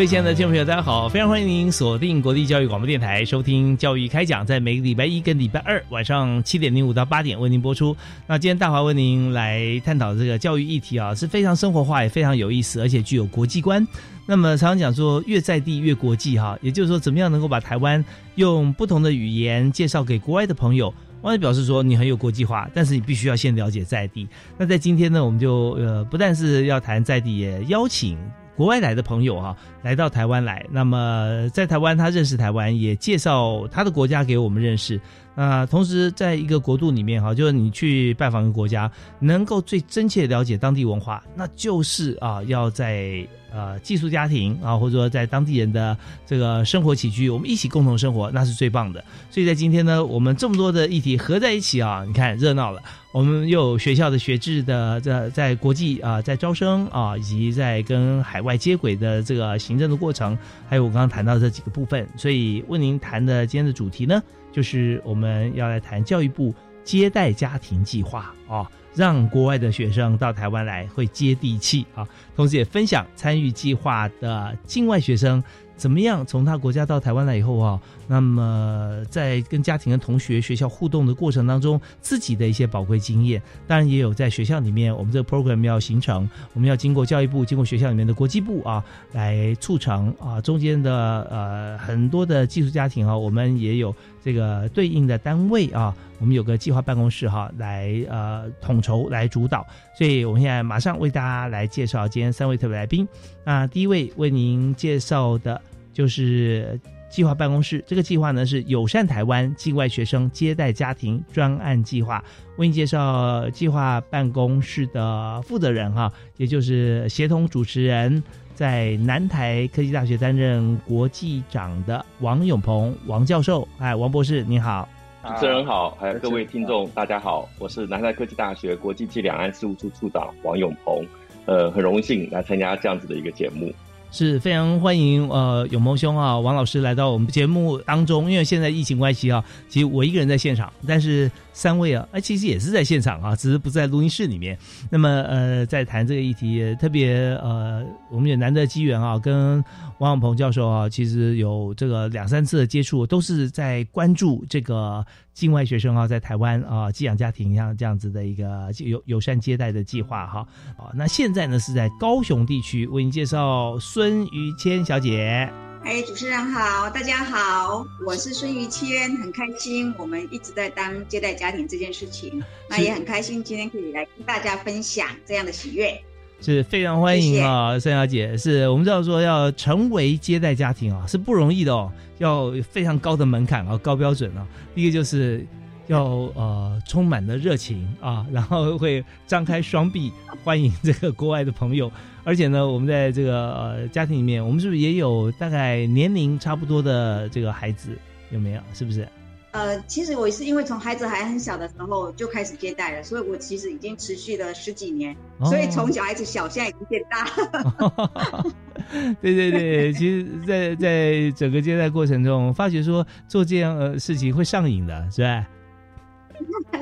各位亲爱的听众朋友，大家好！非常欢迎您锁定国立教育广播电台，收听《教育开讲》，在每个礼拜一跟礼拜二晚上七点零五到八点为您播出。那今天大华为您来探讨这个教育议题啊，是非常生活化，也非常有意思，而且具有国际观。那么常常讲说，越在地越国际哈，也就是说，怎么样能够把台湾用不同的语言介绍给国外的朋友？我也表示说，你很有国际化，但是你必须要先了解在地。那在今天呢，我们就呃，不但是要谈在地，也邀请。国外来的朋友哈，来到台湾来，那么在台湾他认识台湾，也介绍他的国家给我们认识。那同时在一个国度里面哈，就是你去拜访一个国家，能够最真切了解当地文化，那就是啊要在。呃，寄宿家庭啊，或者说在当地人的这个生活起居，我们一起共同生活，那是最棒的。所以在今天呢，我们这么多的议题合在一起啊，你看热闹了。我们又有学校的学制的在在国际啊，在招生啊，以及在跟海外接轨的这个行政的过程，还有我刚刚谈到这几个部分。所以为您谈的今天的主题呢，就是我们要来谈教育部接待家庭计划啊。让国外的学生到台湾来会接地气啊，同时也分享参与计划的境外学生。怎么样？从他国家到台湾来以后啊，那么在跟家庭、跟同学、学校互动的过程当中，自己的一些宝贵经验，当然也有在学校里面，我们这个 program 要形成，我们要经过教育部、经过学校里面的国际部啊，来促成啊，中间的呃很多的寄宿家庭啊，我们也有这个对应的单位啊，我们有个计划办公室哈，来呃统筹来主导，所以我们现在马上为大家来介绍今天三位特别来宾。那第一位为您介绍的。就是计划办公室，这个计划呢是友善台湾境外学生接待家庭专案计划。为你介绍计划办公室的负责人哈，也就是协同主持人，在南台科技大学担任国际长的王永鹏王教授。哎，王博士，你好！主持人好，还有各位听众，大家好，我是南台科技大学国际暨两岸事务处处长王永鹏。呃，很荣幸来参加这样子的一个节目。是非常欢迎呃永谋兄啊王老师来到我们节目当中，因为现在疫情关系啊，其实我一个人在现场，但是三位啊，哎其实也是在现场啊，只是不在录音室里面。那么呃在谈这个议题，特别呃我们也难得机缘啊，跟王永鹏教授啊，其实有这个两三次的接触，都是在关注这个。境外学生啊，在台湾啊，寄养家庭像这样子的一个友友善接待的计划哈啊，那现在呢是在高雄地区为您介绍孙于谦小姐。哎，主持人好，大家好，我是孙于谦，很开心我们一直在当接待家庭这件事情，那也很开心今天可以来跟大家分享这样的喜悦。是非常欢迎啊，孙小姐，是我们知道说要成为接待家庭啊，是不容易的哦，要非常高的门槛啊，高标准啊。第一个就是要呃充满的热情啊，然后会张开双臂欢迎这个国外的朋友，而且呢，我们在这个呃家庭里面，我们是不是也有大概年龄差不多的这个孩子？有没有？是不是？呃，其实我是因为从孩子还很小的时候就开始接待了，所以我其实已经持续了十几年，所以从小孩子小，现在已经变大了。对对对，其实，在在整个接待过程中，发觉说做这样的事情会上瘾的，是吧？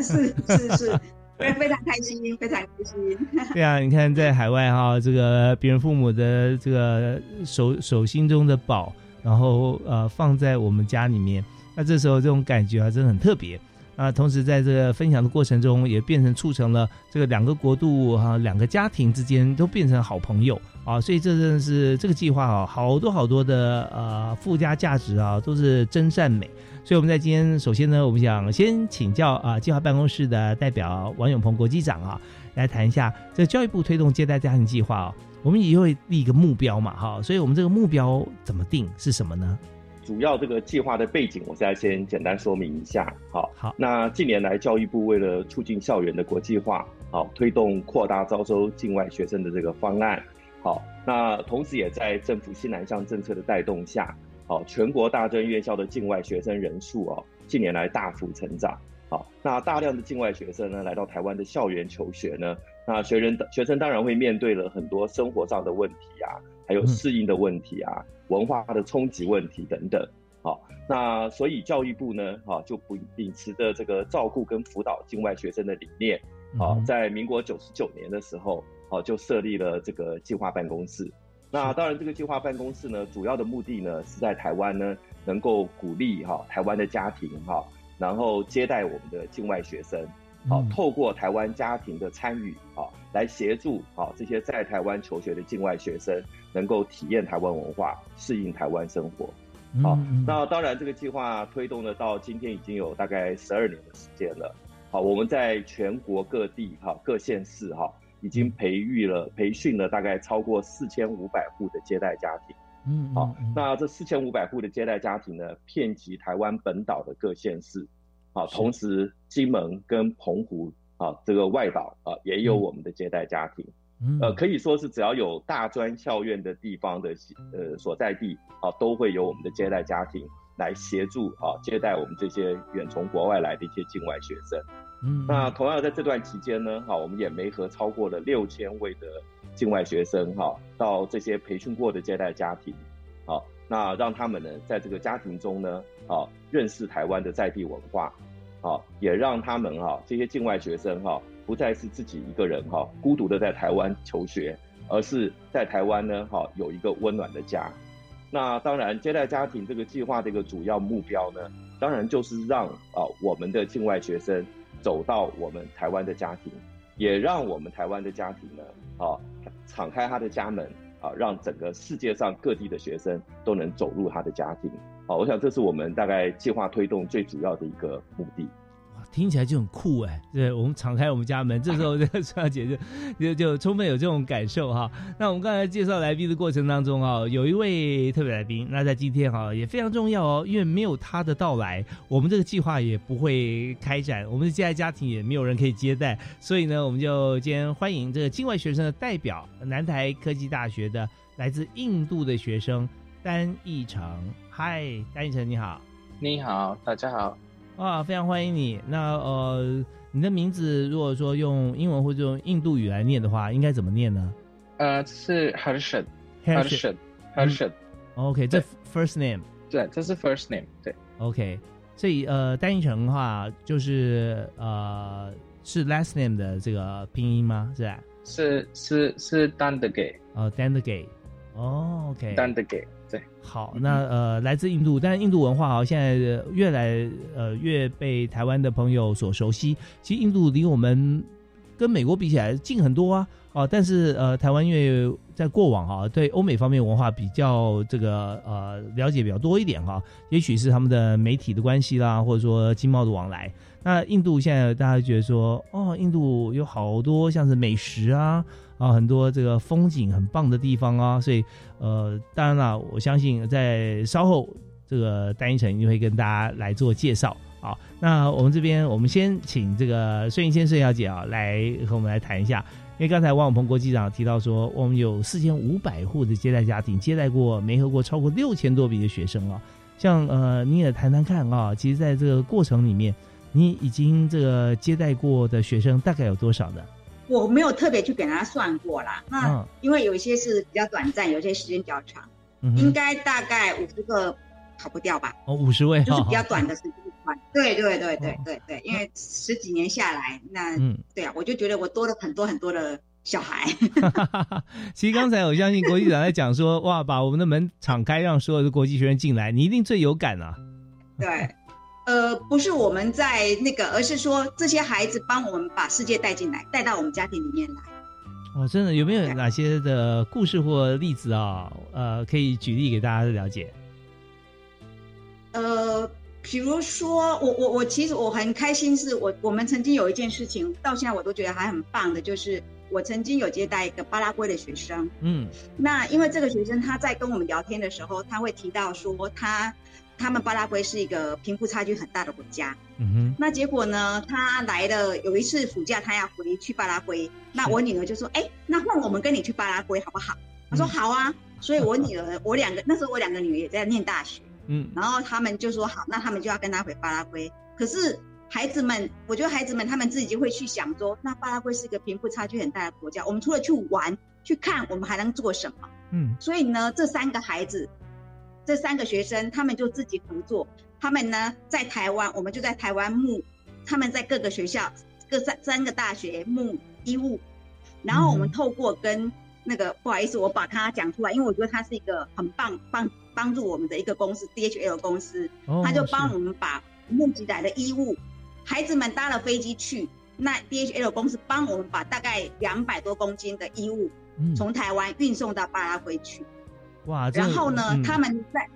是是是，非非常开心，非常开心。对啊，你看在海外哈，这个别人父母的这个手手心中的宝，然后呃放在我们家里面。那这时候这种感觉啊，真的很特别。啊，同时在这个分享的过程中，也变成促成了这个两个国度哈、两个家庭之间都变成好朋友啊，所以这真的是这个计划啊，好多好多的呃附加价值啊，都是真善美。所以我们在今天首先呢，我们想先请教啊计划办公室的代表王永鹏国际长啊，来谈一下这教育部推动接待家庭计划啊，我们也会立一个目标嘛哈，所以我们这个目标怎么定是什么呢？主要这个计划的背景，我现在先简单说明一下。好，好，那近年来教育部为了促进校园的国际化，好，推动扩大招收境外学生的这个方案，好，那同时也在政府西南向政策的带动下，好，全国大专院校的境外学生人数哦，近年来大幅成长。好，那大量的境外学生呢来到台湾的校园求学呢，那学人学生当然会面对了很多生活上的问题啊，还有适应的问题啊。文化的冲击问题等等，好，那所以教育部呢，哈，就不秉持着这个照顾跟辅导境外学生的理念，好，在民国九十九年的时候，好，就设立了这个计划办公室。那当然，这个计划办公室呢，主要的目的呢，是在台湾呢，能够鼓励哈台湾的家庭哈，然后接待我们的境外学生，好，透过台湾家庭的参与，好，来协助好这些在台湾求学的境外学生。能够体验台湾文化，适应台湾生活。好，那当然这个计划推动了到今天已经有大概十二年的时间了。好，我们在全国各地哈各县市哈已经培育了培训了大概超过四千五百户的接待家庭。嗯，好，那这四千五百户的接待家庭呢，遍及台湾本岛的各县市。好，同时金门跟澎湖啊这个外岛啊也有我们的接待家庭。呃，可以说是只要有大专校院的地方的呃所在地啊，都会有我们的接待家庭来协助啊接待我们这些远从国外来的一些境外学生。嗯，那同样在这段期间呢，哈，我们也没和超过了六千位的境外学生哈，到这些培训过的接待家庭，好，那让他们呢在这个家庭中呢，啊，认识台湾的在地文化，好，也让他们哈这些境外学生哈。不再是自己一个人哈，孤独的在台湾求学，而是在台湾呢哈有一个温暖的家。那当然，接待家庭这个计划的一个主要目标呢，当然就是让啊我们的境外学生走到我们台湾的家庭，也让我们台湾的家庭呢啊敞开他的家门啊，让整个世界上各地的学生都能走入他的家庭。好，我想这是我们大概计划推动最主要的一个目的。听起来就很酷哎！对，我们敞开我们家门，这时候这个春姐就 就就充分有这种感受哈。那我们刚才介绍来宾的过程当中啊，有一位特别来宾，那在今天哈也非常重要哦，因为没有他的到来，我们这个计划也不会开展，我们的接待家庭也没有人可以接待，所以呢，我们就今天欢迎这个境外学生的代表，南台科技大学的来自印度的学生丹义成。嗨，丹义成你好，你好，大家好。哇，非常欢迎你。那呃，你的名字如果说用英文或者用印度语来念的话，应该怎么念呢？呃，是 Harshad，Harshad，Harshad。OK，这 first name。对，这是 first name。对。OK，所以呃，单一成的话就是呃是 last name 的这个拼音吗？是吧？是是是 d a n d a g a y。哦 d a n d a g a y。哦，OK。Dandage。对，好，那呃，来自印度，但是印度文化啊，现在越来呃越被台湾的朋友所熟悉。其实印度离我们跟美国比起来近很多啊，啊，但是呃，台湾因为在过往啊，对欧美方面文化比较这个呃了解比较多一点哈，也许是他们的媒体的关系啦，或者说经贸的往来。那印度现在大家觉得说，哦，印度有好多像是美食啊。啊，很多这个风景很棒的地方啊，所以呃，当然了，我相信在稍后这个单一城一定会跟大家来做介绍。好，那我们这边我们先请这个孙云先孙小姐啊来和我们来谈一下，因为刚才王永鹏国际长提到说，我们有四千五百户的接待家庭，接待过没合过超过六千多笔的学生啊。像呃，你也谈谈看啊，其实在这个过程里面，你已经这个接待过的学生大概有多少呢？我没有特别去给他算过啦，那因为有一些是比较短暂，有些时间比较长，应该大概五十个跑不掉吧？哦，五十位就是比较短的时间段。对对对对对对，因为十几年下来，那对啊，我就觉得我多了很多很多的小孩。其实刚才我相信国际长在讲说，哇，把我们的门敞开，让所有的国际学生进来，你一定最有感啊。对。呃，不是我们在那个，而是说这些孩子帮我们把世界带进来，带到我们家庭里面来。哦，真的有没有哪些的故事或例子啊？呃，可以举例给大家了解。呃，比如说，我我我其实我很开心，是我我们曾经有一件事情，到现在我都觉得还很棒的，就是我曾经有接待一个巴拉圭的学生。嗯那因为这个学生他在跟我们聊天的时候，他会提到说他他们巴拉圭是一个贫富差距很大的国家。嗯哼，那结果呢，他来了有一次暑假，他要回去巴拉圭，那我女儿就说：“哎、那换我们跟你去巴拉圭好不好？”他说：“嗯好啊。”所以我女儿，我两个那时候我两个女儿也在念大学。嗯然后他们就说好，那他们就要跟他回巴拉圭。可是孩子们，我觉得孩子们他们自己就会去想说，那巴拉圭是一个贫富差距很大的国家，我们除了去玩、去看，我们还能做什么？嗯所以呢，这三个孩子，这三个学生，他们就自己合作。他们呢，在台湾，我们就在台湾募，他们在各个学校、各三三个大学募衣物，然后我们嗯透过跟那个，不好意思，我把它讲出来，因为我觉得它是一个很棒帮帮助我们的一个公司，DHL 公司，哦，他就帮我们把募集来的衣物，孩子们搭了飞机去，那 DHL 公司帮我们把大概两百多公斤的衣物嗯从台湾运送到巴拉圭去。哇，然后呢，嗯他们在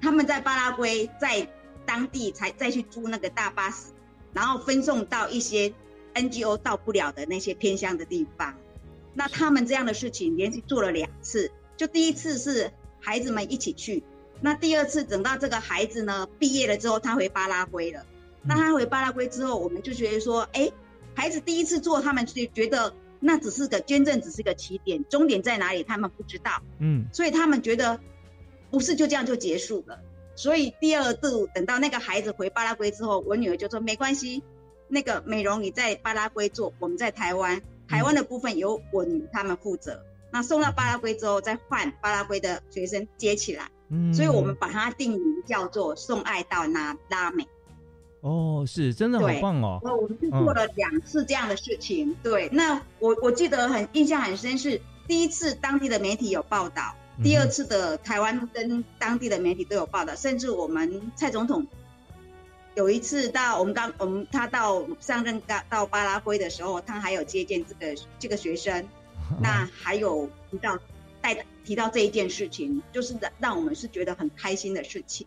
他们在巴拉圭在当地才再去租那个大巴士，然后分送到一些 NGO 到不了的那些偏乡的地方。那他们这样的事情连续做了两次，就第一次是孩子们一起去，那第二次等到这个孩子呢毕业了之后，他回巴拉圭了。那他回巴拉圭之后，我们就觉得说，哎，孩子第一次做，他们就觉得那只是个捐赠，只是个起点，终点在哪里他们不知道。嗯所以他们觉得不是就这样就结束了。所以第二度等到那个孩子回巴拉圭之后，我女儿就说没关系，那个美容你在巴拉圭做，我们在台湾，台湾的部分由我女他们负责。那送到巴拉圭之后，再换巴拉圭的学生接起来，嗯，所以我们把它定名叫做“送爱到那拉美哦是真的好棒哦”。，我我们就做了两次这样的事情。对，那我我记得很印象很深是第一次当地的媒体有报道，嗯第二次的台湾跟当地的媒体都有报道，甚至我们蔡总统有一次到我们刚我们他到上任到到巴拉圭的时候，他还有接见这个这个学生，那还有提到带提到这一件事情，就是让让我们是觉得很开心的事情。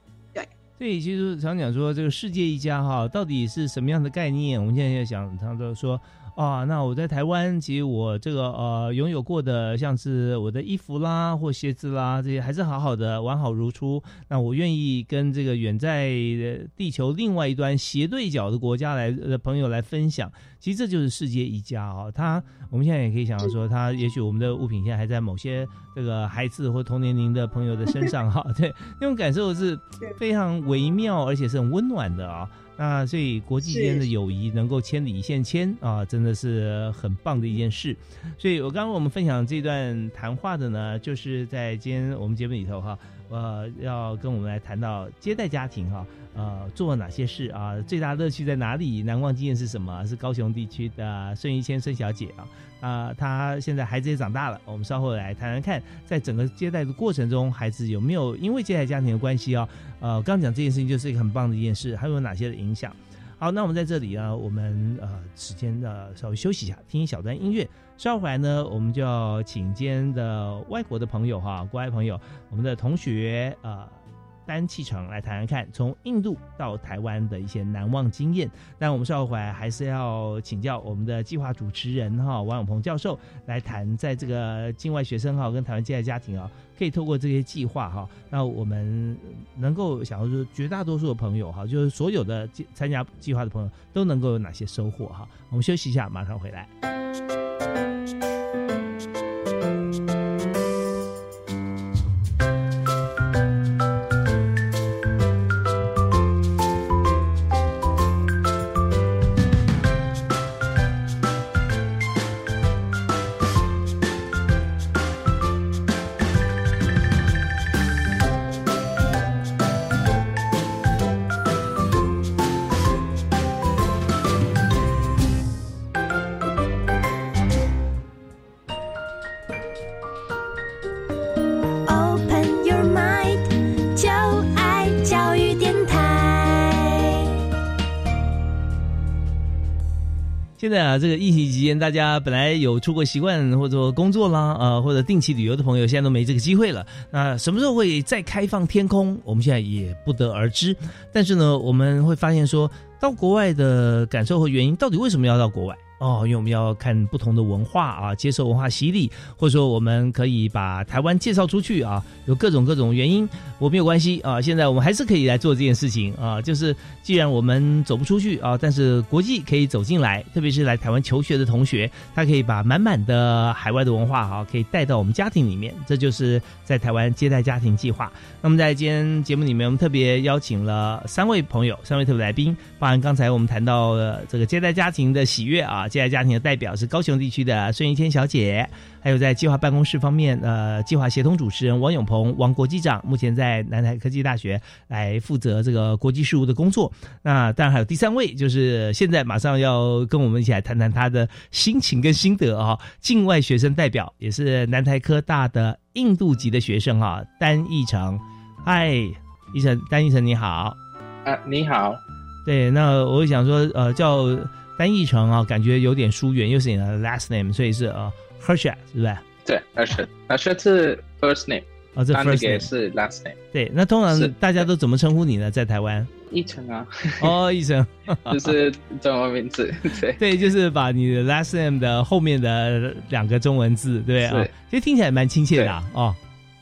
对，其实常讲说这个世界一家哈，到底是什么样的概念？我们现在在想，他都说啊，那我在台湾，其实我这个呃拥有过的，像是我的衣服啦或鞋子啦，这些还是好好的完好如初。那我愿意跟这个远在呃地球另外一端斜对角的国家来的朋友来分享。其实这就是世界一家啊、他我们现在也可以想到说，他也许我们的物品现在还在某些这个孩子或同年龄的朋友的身上哈，对，那种感受是非常微妙，而且是很温暖的啊。那所以国际间的友谊能够千里一线牵啊，真的是很棒的一件事。所以我刚刚我们分享这段谈话的呢，就是在今天我们节目里头哈，呃，要跟我们来谈到接待家庭哈，呃，做了哪些事啊？最大乐趣在哪里？难忘经验是什么？是高雄地区的孙怡谦孙小姐啊，啊、她现在孩子也长大了，我们稍后来谈谈看，在整个接待的过程中，孩子有没有因为接待家庭的关系啊，呃，刚讲这件事情就是一个很棒的一件事，还有哪些的影响？好，那我们在这里呢，我们呃时间的稍微休息一下，听一小段音乐。稍后回来呢，我们就要请今天的外国的朋友哈，国外朋友，我们的同学啊单气场来谈谈看，从印度到台湾的一些难忘经验。但我们稍后回来还是要请教我们的计划主持人哈王永鹏教授来谈，在这个境外学生哈跟台湾接待家庭啊，可以透过这些计划哈，那我们能够想要说绝大多数的朋友哈，就是所有的参加计划的朋友都能够有哪些收获哈？我们休息一下，马上回来。这个疫情期间，大家本来有出国习惯或者说工作啦，啊，或者定期旅游的朋友，现在都没这个机会了。那什么时候会再开放天空？我们现在也不得而知。但是呢，我们会发现说到国外的感受和原因，到底为什么要到国外？哦，因为我们要看不同的文化啊，接受文化洗礼，或者说我们可以把台湾介绍出去啊，有各种各种原因，我没有关系啊。现在我们还是可以来做这件事情啊，就是既然我们走不出去啊，但是国际可以走进来，特别是来台湾求学的同学，他可以把满满的海外的文化啊，可以带到我们家庭里面，这就是在台湾接待家庭计划。那么在今天节目里面，我们特别邀请了三位朋友，三位特别来宾，包含刚才我们谈到的这个接待家庭的喜悦啊。接待家庭的代表是高雄地区的孙怡谦小姐，还有在计划办公室方面，呃，计划协同主持人王永鹏，王国机长，目前在南台科技大学来负责这个国际事务的工作。那当然还有第三位，就是现在马上要跟我们一起来谈谈他的心情跟心得啊，境外学生代表，也是南台科大的印度籍的学生啊，丹义成。嗨，义成，单义成你好。啊，你好。对，那我想说，呃，叫。单译成啊，感觉有点疏远，又是你的 last name，所以是呃 h e r s h a 是不是？对 h e r s h a h e r s h a 是 first name，啊，这 first name 是 last name。对，那通常大家都怎么称呼你呢？在台湾？一成啊。哦，一成，就是中文名字。对，对，就是把你的 last name 的后面的两个中文字，对啊，其实听起来蛮亲切的哦，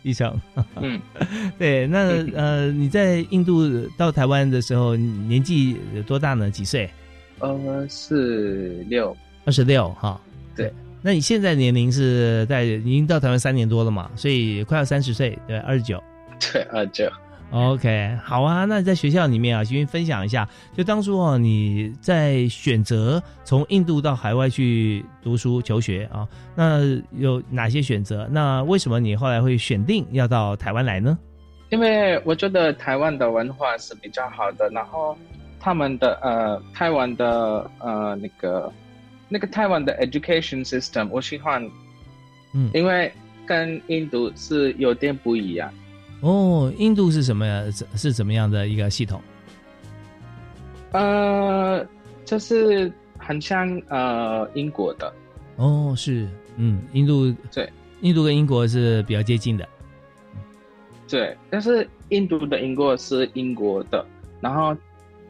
一成。嗯，对，那呃，你在印度到台湾的时候，年纪有多大呢？几岁？二十六，二十六哈，对。那你现在年龄是在已经到台湾三年多了嘛？所以快要三十岁，对，二十九，对，二十九。OK，好啊。那在学校里面啊，先分享一下，就当初哦，你在选择从印度到海外去读书求学啊，那有哪些选择？那为什么你后来会选定要到台湾来呢？因为我觉得台湾的文化是比较好的，然后。他们的呃，台湾的呃，那个那个台湾的 education system，我喜欢，嗯，因为跟印度是有点不一样。哦，印度是什么呀？是怎么样的一个系统？呃，就是很像呃英国的。哦，是，嗯，印度对，印度跟英国是比较接近的。对，但是印度的英国是英国的，然后。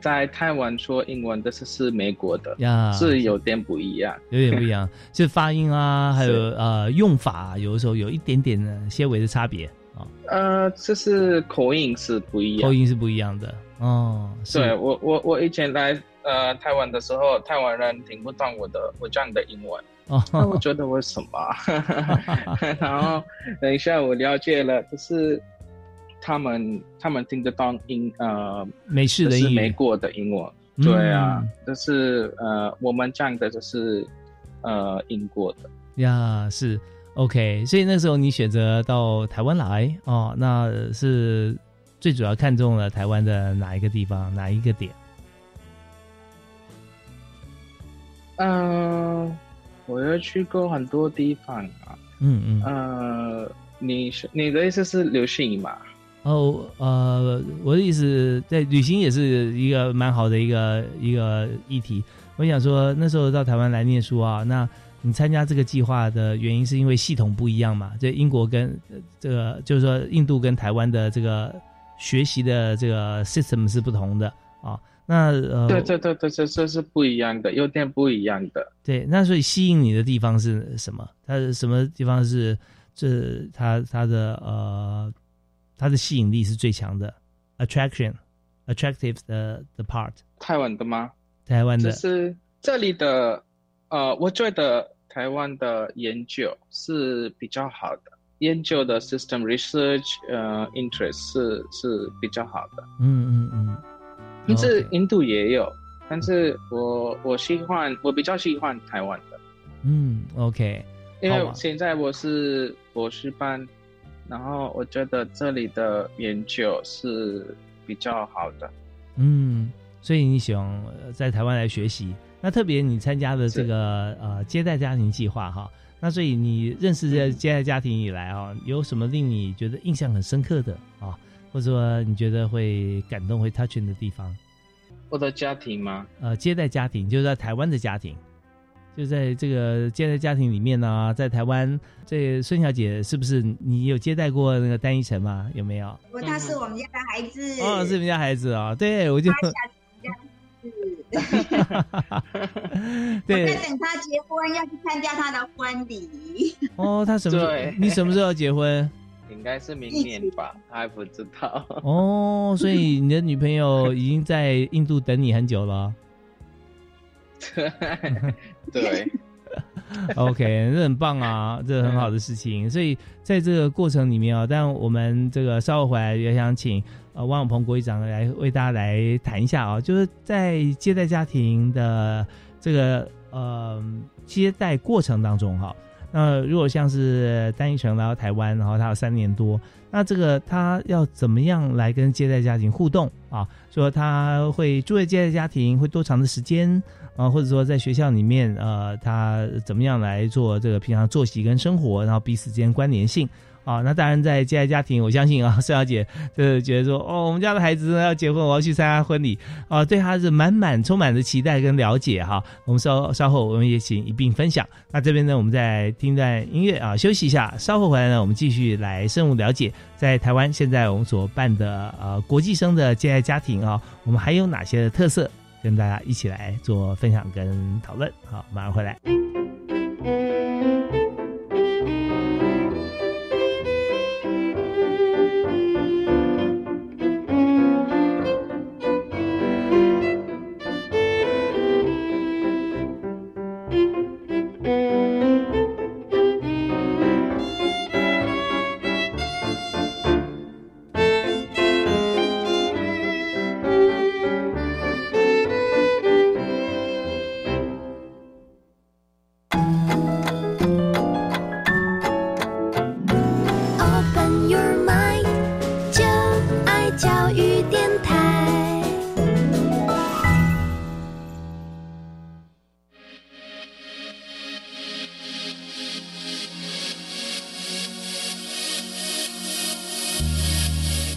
在台湾说英文但是是美国的呀，是有点不一样，有点不一样，就发音啊，还有呃用法，有的时候有一点点的些微的差别啊。呃，这是口音是不一样，口音是不一样的哦。对我我我以前来呃台湾的时候，台湾人听不懂我的我讲的英文哦，那我觉得为什么？然后等一下我了解了，就是。他们他们听得懂英呃美式的英美国的英文，对啊，但是呃我们讲的就是呃英国的。呀，是 OK，所以那时候你选择到台湾来哦，那是最主要看中了台湾的哪一个地方哪一个点？嗯，我要去过很多地方啊，嗯嗯，呃，你是你的意思是流行嘛？哦，呃，我的意思，在旅行也是一个蛮好的一个一个议题。我想说，那时候到台湾来念书啊，那你参加这个计划的原因是因为系统不一样嘛？这英国跟这个就是说印度跟台湾的这个学习的这个 system 是不同的啊。那呃，对对对对，这这是不一样的，有点不一样的。对，那所以吸引你的地方是什么？它什么地方是这它它的呃？它的吸引力是最强的，attraction，attractive 的 the part。台湾的吗？台湾的。就是这里的，呃，我觉得台湾的研究是比较好的，研究的 system research，呃，interest 是是比较好的。嗯嗯嗯。但是印度也有，但是我我喜欢，我比较喜欢台湾的。嗯，OK。因为现在我是博士班。然后我觉得这里的研究是比较好的，嗯，所以你喜欢在台湾来学习。那特别你参加的这个呃接待家庭计划哈，那所以你认识这接待家庭以来啊，有什么令你觉得印象很深刻的啊，或者说你觉得会感动会 touching 的地方？我的家庭吗？呃，接待家庭就是在台湾的家庭。就在这个接待家庭里面呢，在台湾，这孙小姐是不是你有接待过那个单依晨吗？有没有？我他是我们家的孩子。哦，是你们家孩子啊？对，我就。对，我在等他结婚，要去参加他的婚礼。哦，他什么？你什么时候要结婚？应该是明年吧，他还不知道。哦，所以你的女朋友已经在印度等你很久了。对。OK，这很棒啊，这很好的事情。所以在这个过程里面啊，但我们这个稍后回来也想请呃汪永鹏国会长来为大家来谈一下啊，就是在接待家庭的这个呃接待过程当中哈，那如果像是单依纯来到台湾，然后他有三年多，那这个他要怎么样来跟接待家庭互动啊？说他会住在接待家庭会多长的时间？啊，或者说在学校里面，呃，他怎么样来做这个平常作息跟生活，然后彼此之间关联性啊？那当然在接待家庭，我相信啊，孙小姐就是觉得说，哦，我们家的孩子要结婚，我要去参加婚礼啊，对他是满满充满着期待跟了解哈。我们稍稍后我们也请一并分享。那这边呢，我们再听段音乐啊，休息一下，稍后回来呢，我们继续来深入了解在台湾现在我们所办的呃国际生的接待家庭啊，我们还有哪些的特色？跟大家一起来做分享跟讨论，好，马上回来。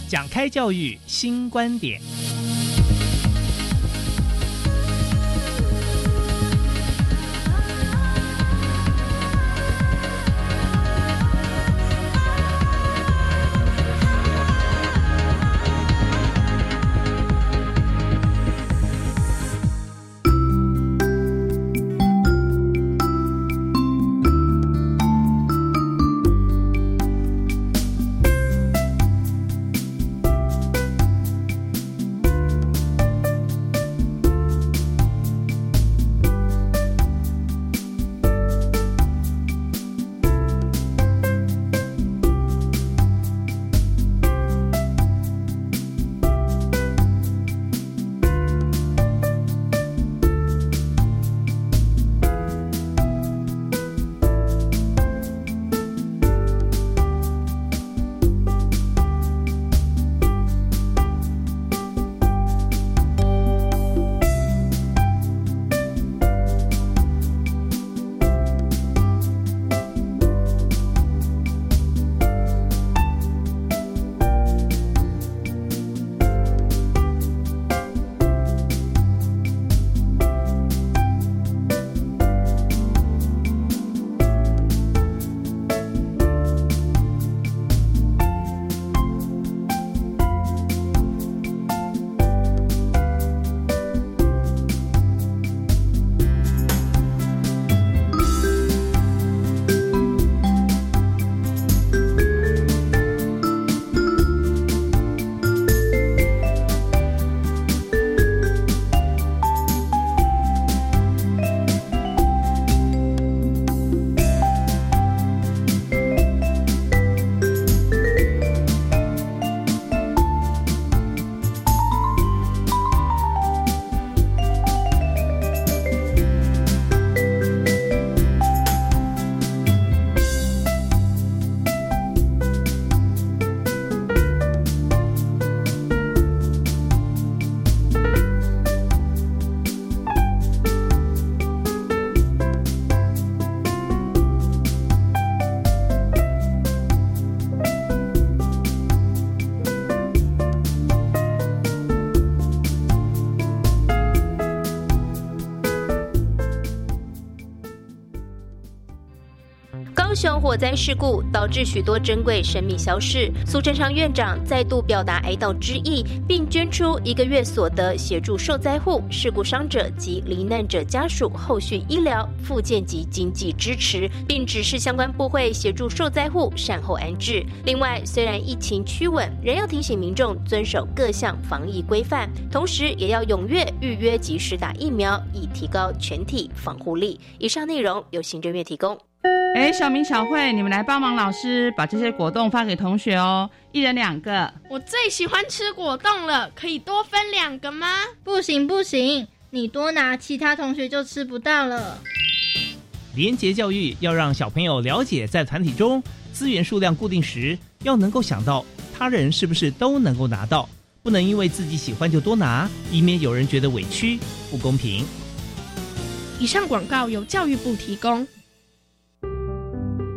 讲开教育新观点。火灾事故导致许多珍贵生命消逝，苏贞昌院长再度表达哀悼之意，并捐出一个月所得协助受灾户、事故伤者及罹难者家属后续医疗、复健及经济支持，并指示相关部会协助受灾户善后安置。另外，虽然疫情趋稳，仍要提醒民众遵守各项防疫规范，同时也要踊跃预约及时打疫苗，以提高全体防护力。以上内容由行政院提供。哎，小明、小慧，你们来帮忙老师把这些果冻发给同学哦，一人两个。我最喜欢吃果冻了，可以多分两个吗？不行不行，你多拿，其他同学就吃不到了。廉洁教育要让小朋友了解，在团体中资源数量固定时，要能够想到他人是不是都能够拿到，不能因为自己喜欢就多拿，以免有人觉得委屈、不公平。以上广告由教育部提供。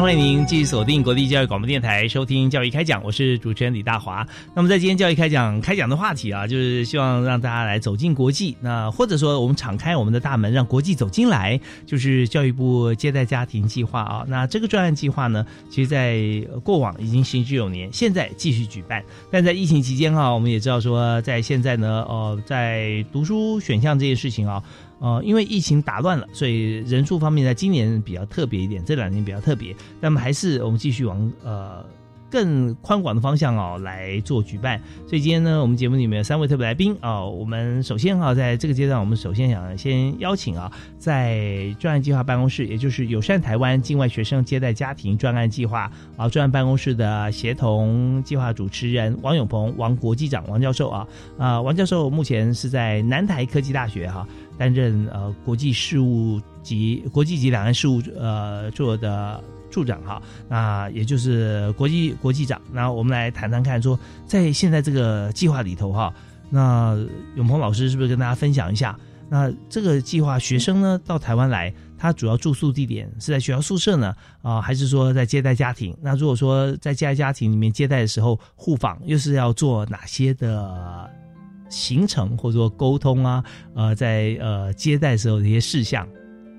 欢迎您继续锁定国立教育广播电台，收听教育开讲，我是主持人李大华。那么在今天教育开讲开讲的话题啊，就是希望让大家来走进国际，那或者说我们敞开我们的大门，让国际走进来，就是教育部接待家庭计划啊。那这个专案计划呢，其实在过往已经行之有年，现在继续举办。但在疫情期间啊，我们也知道说，在现在呢，呃，在读书选项这件事情啊。呃，因为疫情打乱了，所以人数方面在今年比较特别一点，这两年比较特别。那么还是我们继续往呃。更宽广的方向哦来做举办，所以今天呢，我们节目里面有三位特别来宾啊。我们首先哈，在这个阶段，我们首先想先邀请啊，在专案计划办公室，也就是友善台湾境外学生接待家庭专案计划啊专案办公室的协同计划主持人王永鹏王国际长王教授啊啊，王教授目前是在南台科技大学哈担任呃国际事务及国际级两岸事务呃做的。处长哈，那也就是国际国际长。那我们来谈谈看，说在现在这个计划里头哈，那永鹏老师是不是跟大家分享一下？那这个计划学生呢到台湾来，他主要住宿地点是在学校宿舍呢啊，还是说在接待家庭？那如果说在接待家庭里面接待的时候互访，又是要做哪些的行程或者说沟通啊？呃，在呃接待时候的一些事项？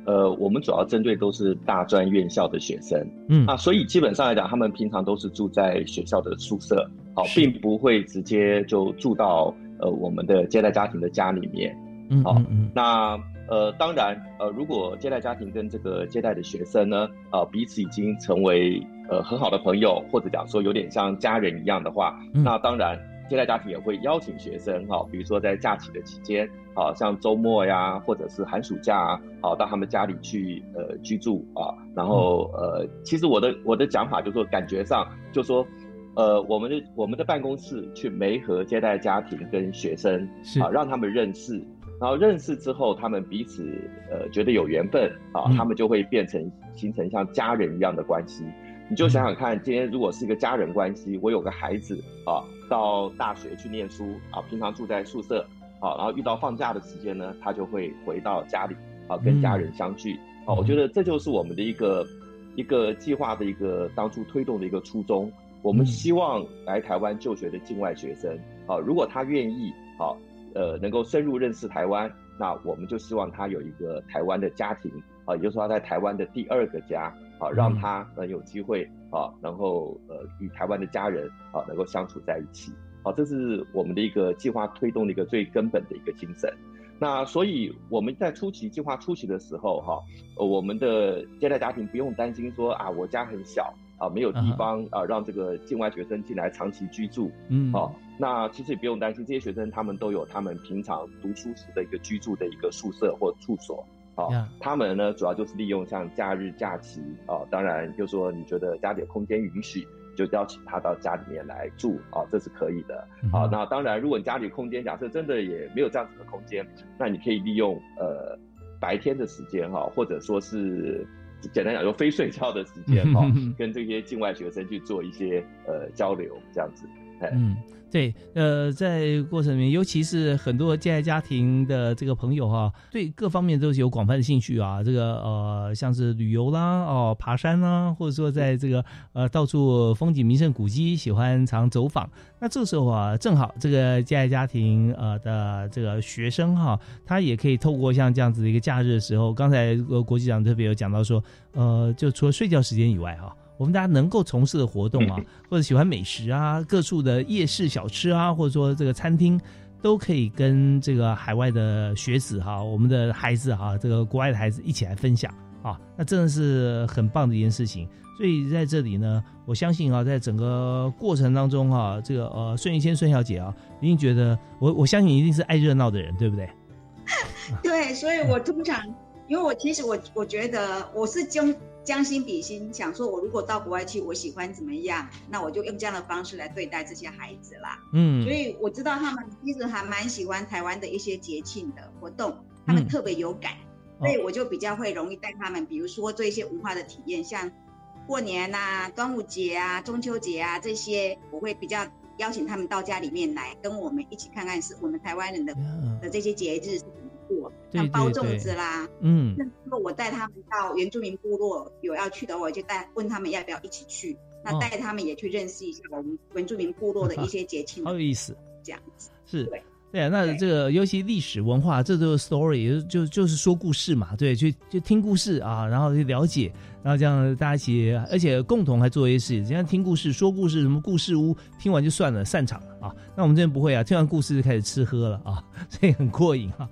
呃，我们主要针对都是大专院校的学生，嗯啊，所以基本上来讲，他们平常都是住在学校的宿舍，好，并不会直接就住到呃我们的接待家庭的家里面，嗯，好，那呃，当然，呃，如果接待家庭跟这个接待的学生呢，呃，彼此已经成为呃很好的朋友，或者讲说有点像家人一样的话，那当然。接待家庭也会邀请学生哈，比如说在假期的期间，啊，像周末呀，或者是寒暑假啊，好到他们家里去呃居住啊，然后呃，其实我的我的讲法就是说，感觉上就说，呃，我们的我们的办公室去媒合接待家庭跟学生，啊，让他们认识，然后认识之后，他们彼此呃觉得有缘分啊，他们就会变成形成像家人一样的关系。你就想想看，今天如果是一个家人关系，我有个孩子啊，到大学去念书啊，平常住在宿舍啊，然后遇到放假的时间呢，他就会回到家里啊，跟家人相聚啊。我觉得这就是我们的一个一个计划的一个当初推动的一个初衷。我们希望来台湾就学的境外学生啊，如果他愿意啊，呃，能够深入认识台湾，那我们就希望他有一个台湾的家庭啊，也就是说他在台湾的第二个家。啊，让他呃有机会啊，能够呃与台湾的家人啊能够相处在一起。好，这是我们的一个计划推动的一个最根本的一个精神。那所以我们在初期计划初期的时候，哈，我们的接待家庭不用担心说啊，我家很小啊，没有地方啊，让这个境外学生进来长期居住。嗯，好，那其实也不用担心，这些学生他们都有他们平常读书时的一个居住的一个宿舍或住所。好，他们呢主要就是利用像假日假期啊，当然就说你觉得家里空间允许。就邀请他到家里面来住啊，这是可以的。好，那当然，如果你家里空间假设真的也没有这样子的空间，那你可以利用呃白天的时间哈，或者说是简单讲就非睡觉的时间哈，跟这些境外学生去做一些呃交流，这样子。嗯。对，呃，在过程里面，尤其是很多接待家庭的这个朋友哈，对各方面都是有广泛的兴趣啊。这个呃，像是旅游啦，哦，爬山啦，或者说在这个呃到处风景名胜古迹喜欢常走访。那这时候啊，正好这个接待家庭呃的这个学生哈，他也可以透过像这样子的一个假日的时候，刚才呃国际长特别有讲到说，呃，就除了睡觉时间以外哈。我们大家能够从事的活动啊，或者喜欢美食啊，各处的夜市小吃啊，或者说这个餐厅，都可以跟这个海外的学子哈，我们的孩子哈，这个国外的孩子一起来分享啊，那真的是很棒的一件事情。所以在这里呢，我相信啊，在整个过程当中哈，这个呃孙玉谦孙小姐啊，一定觉得我我相信一定是爱热闹的人，对不对？对，所以我通常，因为我其实我我觉得我是将。将心比心，想说我如果到国外去，我喜欢怎么样，那我就用这样的方式来对待这些孩子啦。嗯，所以我知道他们其实还蛮喜欢台湾的一些节庆的活动，他们特别有感，所以我就比较会容易带他们，比如说做一些文化的体验，像过年呐、端午节啊、中秋节啊这些，我会比较邀请他们到家里面来，跟我们一起看看是我们台湾人的的这些节日。像包粽子啦，嗯，那如果我带他们到原住民部落有要去的，我就带问他们要不要一起去，那带他们也去认识一下我们原住民部落的一些节庆，好有意思，这样子。是。对。对啊，那这个尤其历史文化，这都是 story，就就是说故事嘛，对，去就听故事啊，然后去了解，然后这样大家一起，而且共同还做一些事情，像听故事、说故事，什么故事屋，听完就算了，散场了啊。那我们这边不会啊，听完故事就开始吃喝了啊，所以很过瘾啊，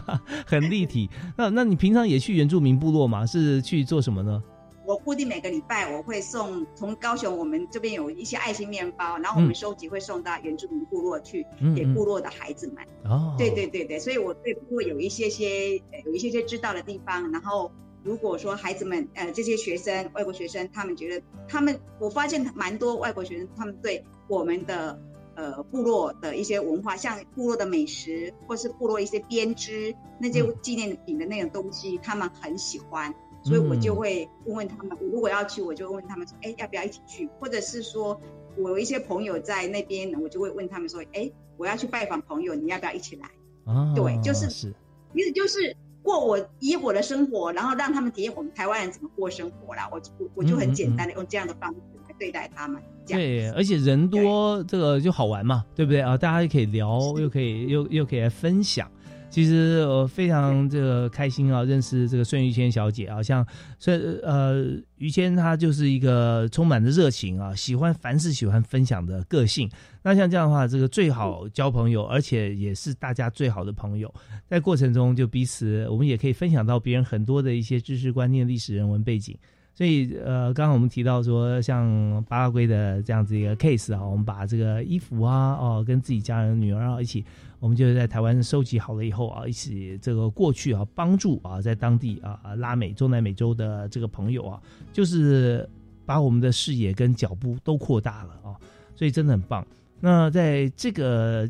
很立体。那那你平常也去原住民部落吗？是去做什么呢？我固定每个礼拜我会送从高雄，我们这边有一些爱心面包，然后我们收集会送到原住民部落去，给部落的孩子们。哦，对对对对，所以我对部落有一些些有一些些知道的地方。然后如果说孩子们呃这些学生外国学生，他们觉得他们我发现蛮多外国学生，他们对我们的呃部落的一些文化，像部落的美食或是部落一些编织那些纪念品的那种东西，他们很喜欢。所以我就会问问他们，我如果要去，我就问他们说，哎，要不要一起去？或者是说，我有一些朋友在那边，我就会问他们说，哎，我要去拜访朋友，你要不要一起来？啊，对，就是是，意思就是过我以我的生活，然后让他们体验我们台湾人怎么过生活啦。我我我就很简单的用这样的方式来对待他们。对，而且人多，这个就好玩嘛，对不对啊？大家又可以聊，又可以又又可以来分享。其实我非常这个开心啊，认识这个孙于谦小姐啊，像孙呃于谦，她就是一个充满着热情啊，喜欢凡事喜欢分享的个性。那像这样的话，这个最好交朋友，而且也是大家最好的朋友，在过程中就彼此，我们也可以分享到别人很多的一些知识观念、历史人文背景。所以，呃，刚刚我们提到说，像巴拉圭的这样子一个 case 啊，我们把这个衣服啊，哦，跟自己家人、女儿啊一起，我们就在台湾收集好了以后啊，一起这个过去啊，帮助啊，在当地啊，拉美、中南美洲的这个朋友啊，就是把我们的视野跟脚步都扩大了啊，所以真的很棒。那在这个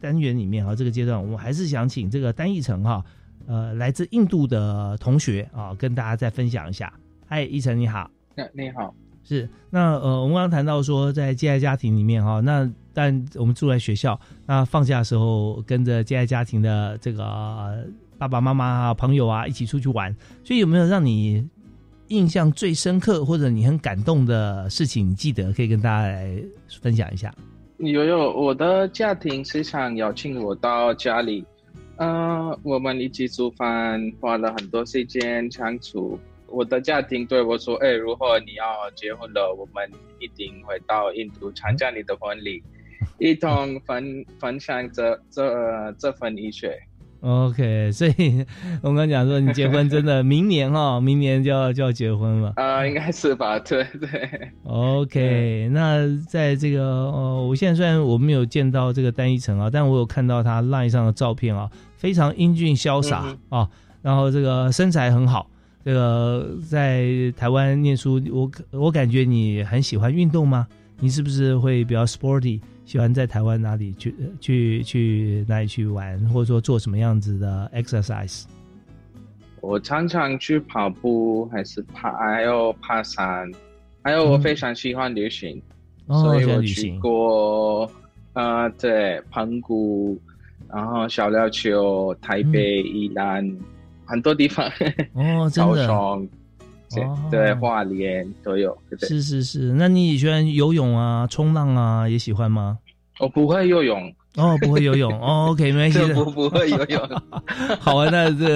单元里面啊，这个阶段，我们还是想请这个单义成哈，呃，来自印度的同学啊，跟大家再分享一下。嗨，依晨你好。你好，是那呃，我们刚刚谈到说，在接待家庭里面哈，那但我们住在学校，那放假的时候跟着接待家庭的这个爸爸妈妈啊、朋友啊一起出去玩，所以有没有让你印象最深刻或者你很感动的事情？你记得可以跟大家来分享一下。有有，我的家庭时常邀请我到家里，呃，我们一起煮饭，花了很多时间相处。我的家庭对我说：“哎，如果你要结婚了，我们一定会到印度参加你的婚礼，一同分分享这这这份医学。” OK，所以我刚刚讲说你结婚真的明年哈，明年就要就要结婚了啊，应该是吧？对对。OK，那在这个呃，我现在虽然我没有见到这个单一层啊，但我有看到他 LINE 上的照片啊，非常英俊潇洒啊，然后这个身材很好。这个在台湾念书，我我感觉你很喜欢运动吗？你是不是会比较 sporty？喜欢在台湾哪里去去去哪里去玩，或者说做什么样子的 exercise？我常常去跑步，还是爬，还有爬山，还有我非常喜欢旅行，所以我去过啊，对，澎湖，然后小琉球、台北、宜兰，很多地方哦，真的。对，花莲都有。是是是，那你也喜欢游泳啊、冲浪啊，也喜欢吗？我不会游泳。哦，不会游泳。哦，OK，没关系。不不会游泳。好啊，那这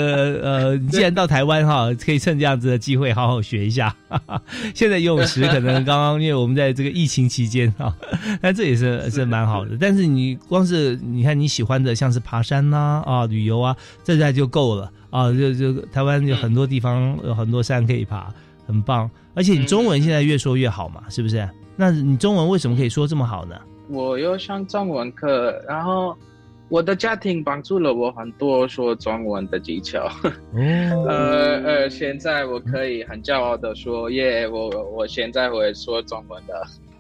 呃，既然到台湾哈，可以趁这样子的机会好好学一下。现在游泳池可能刚刚因为我们在这个疫情期间哈，那这也是是蛮好的。但是你光是你看你喜欢的，像是爬山呐啊、旅游啊，这在就够了。啊，就就台湾有很多地方有很多山可以爬，很棒。而且你中文现在越说越好嘛，是不是？那你中文为什么可以说这么好呢？我又上中文课，然后我的家庭帮助了我很多说中文的技巧。呃呃，现在我可以很骄傲的说，耶，我我现在会说中文的。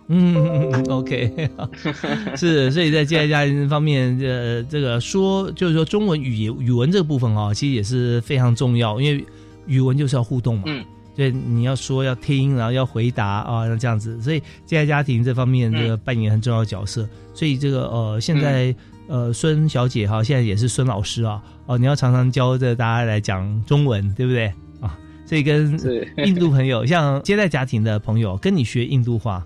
嗯，OK，是，所以在接待家庭方面，呃，这个说就是说中文语言语文这个部分啊，其实也是非常重要，因为语文就是要互动嘛，嗯，对，你要说要听，然后要回答啊，这样子，所以接待家庭这方面这个扮演很重要的角色，所以这个呃，现在呃，孙小姐哈，现在也是孙老师啊，哦，你要常常教着大家来讲中文，对不对啊？所以跟印度朋友，像接待家庭的朋友，跟你学印度话。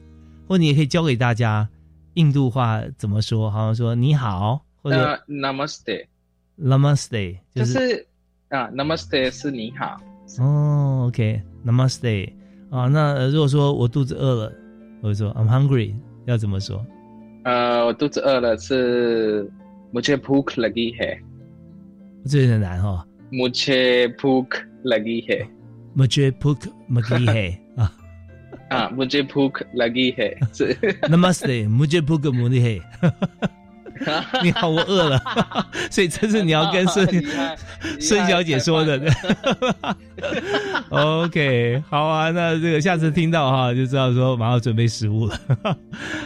或你也可以教给大家印度话怎么说，好像说你好，或者 Namaste，Namaste 就是啊，Namaste 是你好。哦 Namaste 啊。那如果说我肚子饿了，我说 I'm hungry，要怎么说？呃，我肚子饿了是 Muche puk lagi h 这有点难哈、Muche puk lagi h Muche puk lagi h 啊。啊，Muche puk lagi h 是。Namaste，Muche puk lagi h 你好，我饿了，所以这是你要跟孙 孙小姐说的。OK，好啊，那这个下次听到哈，就知道说马上准备食物了。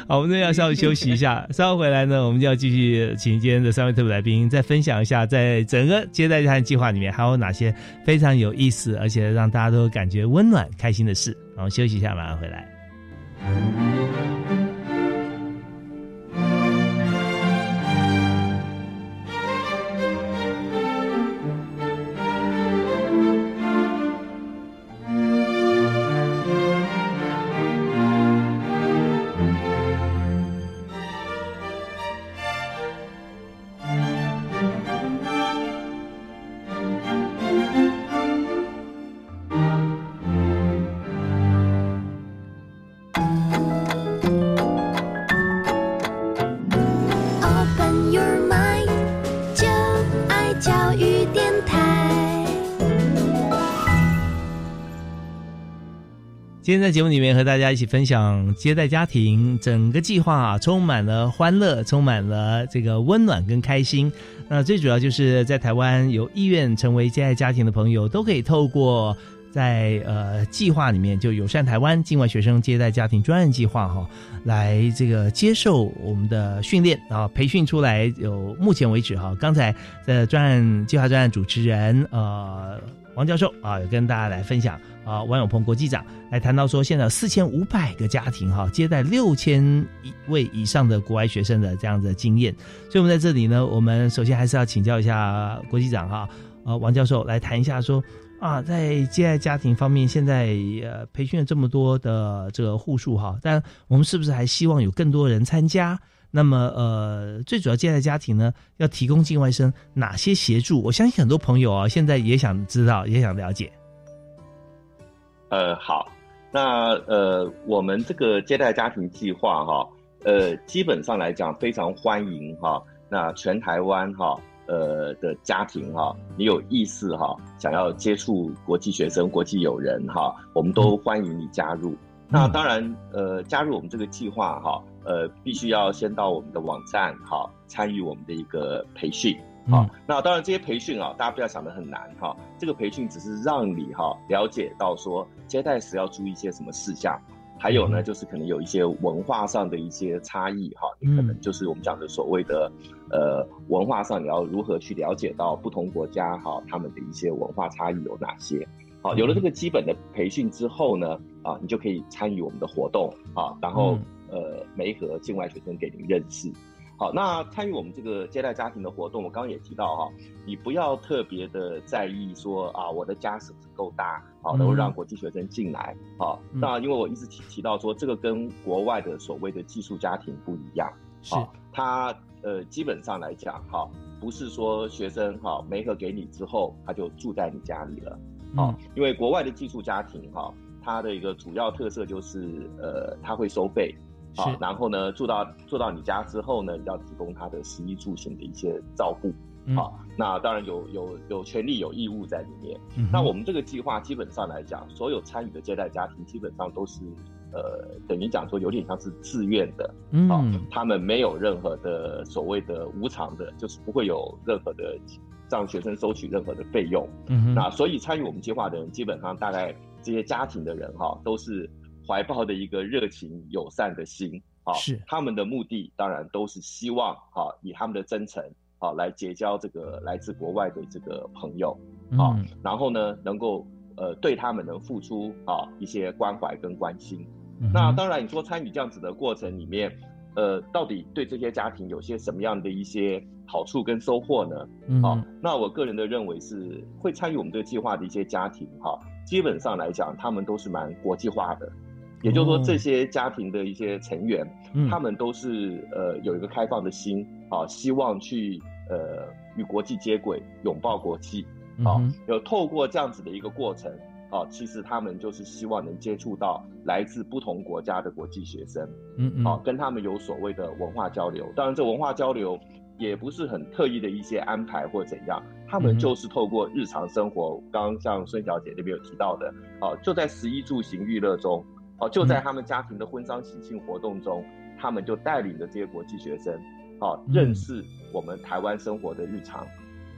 好，我们这要稍微休息一下，稍后回来呢，我们就要继续请今天的三位特别来宾再分享一下，在整个接待餐计划里面还有哪些非常有意思，而且让大家都感觉温暖、开心的事。然后休息一下，马上回来。今天在节目里面和大家一起分享接待家庭整个计划，充满了欢乐，充满了这个温暖跟开心。那最主要就是在台湾有意愿成为接待家庭的朋友，都可以透过在呃计划里面就友善台湾境外学生接待家庭专案计划哈，来这个接受我们的训练啊，培训出来有目前为止哈，刚才的专案计划专案主持人呃王教授啊，有跟大家来分享。啊，王永鹏国际长来谈到说，现在四千五百个家庭哈，接待六千位以上的国外学生的这样的经验。所以，我们在这里呢，我们首先还是要请教一下国际长哈，呃，王教授来谈一下说啊，在接待家庭方面，现在呃培训了这么多的这个户数哈，但我们是不是还希望有更多人参加？那么呃，最主要接待家庭呢，要提供境外生哪些协助？我相信很多朋友啊，现在也想知道，也想了解。呃，好，那呃，我们这个接待家庭计划哈，呃，基本上来讲非常欢迎哈，那全台湾哈，呃的家庭哈，你有意思哈，想要接触国际学生、国际友人哈，我们都欢迎你加入。那当然，呃，加入我们这个计划哈，呃，必须要先到我们的网站哈，参与我们的一个培训。好，那当然这些培训啊，大家不要想的很难哈。这个培训只是让你哈了解到说接待时要注意一些什么事项，还有呢，就是可能有一些文化上的一些差异哈。你可能就是我们讲的所谓的呃文化上，你要如何去了解到不同国家哈他们的一些文化差异有哪些。好，有了这个基本的培训之后呢，啊，你就可以参与我们的活动啊，然后呃，媒合境外学生给您认识。好，那参与我们这个接待家庭的活动，我刚刚也提到哈，你不要特别的在意说啊，我的家是不是够大，好，能够让国际学生进来。好，那因为我一直提提到说，这个跟国外的所谓的寄宿家庭不一样。好，他呃，基本上来讲哈，不是说学生哈，媒和给你之后，他就住在你家里了。啊，因为国外的寄宿家庭哈，它的一个主要特色就是呃，他会收费，啊，然后呢住到住到你家之后呢，要提供他的食衣住行的一些照顾，啊，那当然有有有权利有义务在里面。那我们这个计划基本上来讲，所有参与的接待家庭基本上都是呃，等于讲说有点像是自愿的，啊，他们没有任何的所谓的无偿的，就是不会有任何的。让学生收取任何的费用，嗯，那所以参与我们计划的人，基本上大概这些家庭的人哈，都是怀抱的一个热情友善的心，啊，是他们的目的当然都是希望哈，以他们的真诚啊来结交这个来自国外的这个朋友，啊，然后呢能够呃对他们能付出啊一些关怀跟关心。那当然你说参与这样子的过程里面。呃，到底对这些家庭有些什么样的一些好处跟收获呢？好，那我个人的认为是会参与我们这个计划的一些家庭，哈，基本上来讲，他们都是蛮国际化的，也就是说，这些家庭的一些成员，他们都是呃有一个开放的心，啊，希望去呃与国际接轨，拥抱国际，啊，有透过这样子的一个过程。哦，其实他们就是希望能接触到来自不同国家的国际学生，嗯嗯，好，跟他们有所谓的文化交流。当然，这文化交流也不是很特意的一些安排或怎样，他们就是透过日常生活，刚刚像孙小姐那边有提到的，哦，就在食衣住行娱乐中，哦，就在他们家庭的婚丧喜庆活动中，他们就带领着这些国际学生，哦，认识我们台湾生活的日常。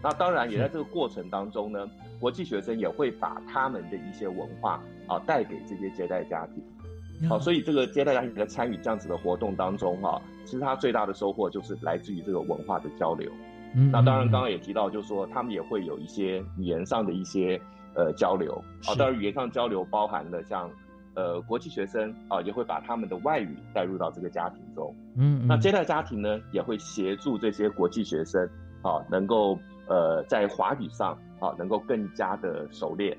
那当然也在这个过程当中呢。国际学生也会把他们的一些文化啊带给这些接待家庭，好，所以这个接待家庭在参与这样子的活动当中哈，其实他最大的收获就是来自于这个文化的交流。嗯，那当然刚刚也提到，就是说他们也会有一些语言上的一些呃交流啊，当然语言上交流包含了像呃国际学生啊也会把他们的外语带入到这个家庭中。嗯，那接待家庭呢也会协助这些国际学生啊能够呃在华语上。啊，能够更加的熟练，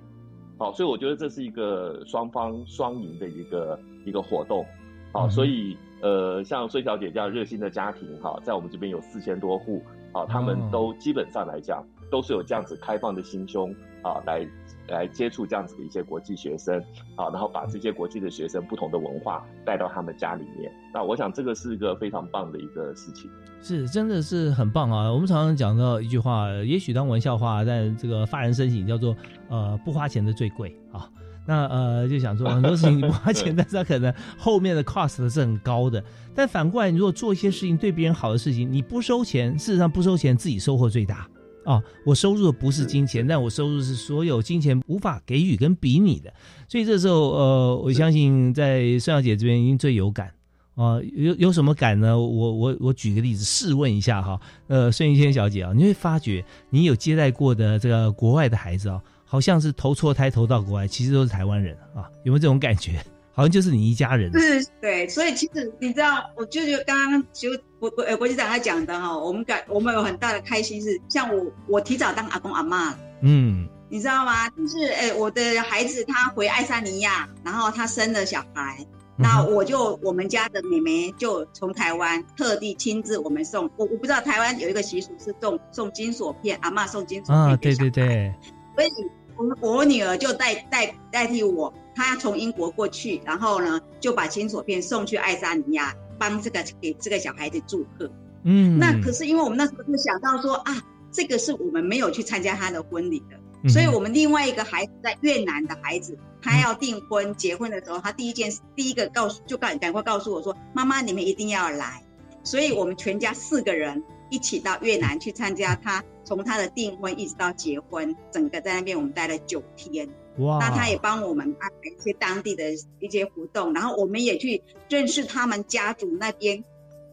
好，所以我觉得这是一个双方双赢的一个一个活动，好，所以呃，像孙小姐这样热心的家庭，哈，在我们这边有四千多户，啊，他们都基本上来讲，都是有这样子开放的心胸，啊，来。来接触这样子的一些国际学生，啊，然后把这些国际的学生不同的文化带到他们家里面。那我想这个是一个非常棒的一个事情，是真的是很棒啊！我们常常讲到一句话，也许当玩笑话，但这个发人深省，叫做呃不花钱的最贵啊。那呃就想说很多事情不花钱，但是它可能后面的 cost 是很高的。但反过来，你如果做一些事情对别人好的事情，你不收钱，事实上不收钱自己收获最大。啊，我收入的不是金钱，但我收入是所有金钱无法给予跟比拟的。所以这时候，呃，我相信在孙小姐这边已经最有感啊。有有什么感呢？我我我举个例子，试问一下哈，呃，孙云仙小姐啊，你会发觉你有接待过的这个国外的孩子啊，好像是投错胎投到国外，其实都是台湾人啊，有没有这种感觉？好像就是你一家人。是，对，所以其实你知道，我就就刚刚就国国呃国际长他讲的哈，我们感我们有很大的开心是，像我我提早当阿公阿妈了，嗯，你知道吗？就是哎，我的孩子他回爱沙尼亚，然后他生了小孩，那我就我们家的妹妹就从台湾特地亲自我们送，我我不知道台湾有一个习俗是送送金锁片，阿妈送金锁片啊，对对对，所以我我女儿就代代代替我。她从英国过去，然后呢就把金锁片送去爱沙尼亚，帮这个给这个小孩子祝贺。嗯，那可是因为我们那时候就想到说啊，这个是我们没有去参加他的婚礼的，所以我们另外一个孩子在越南的孩子，他要订婚结婚的时候，他第一件事第一个告诉就赶赶快告诉我说，妈妈你们一定要来，所以我们全家四个人一起到越南去参加他从他的订婚一直到结婚，整个在那边我们待了九天。哇！那他也帮我们安排一些当地的一些活动，然后我们也去认识他们家族那边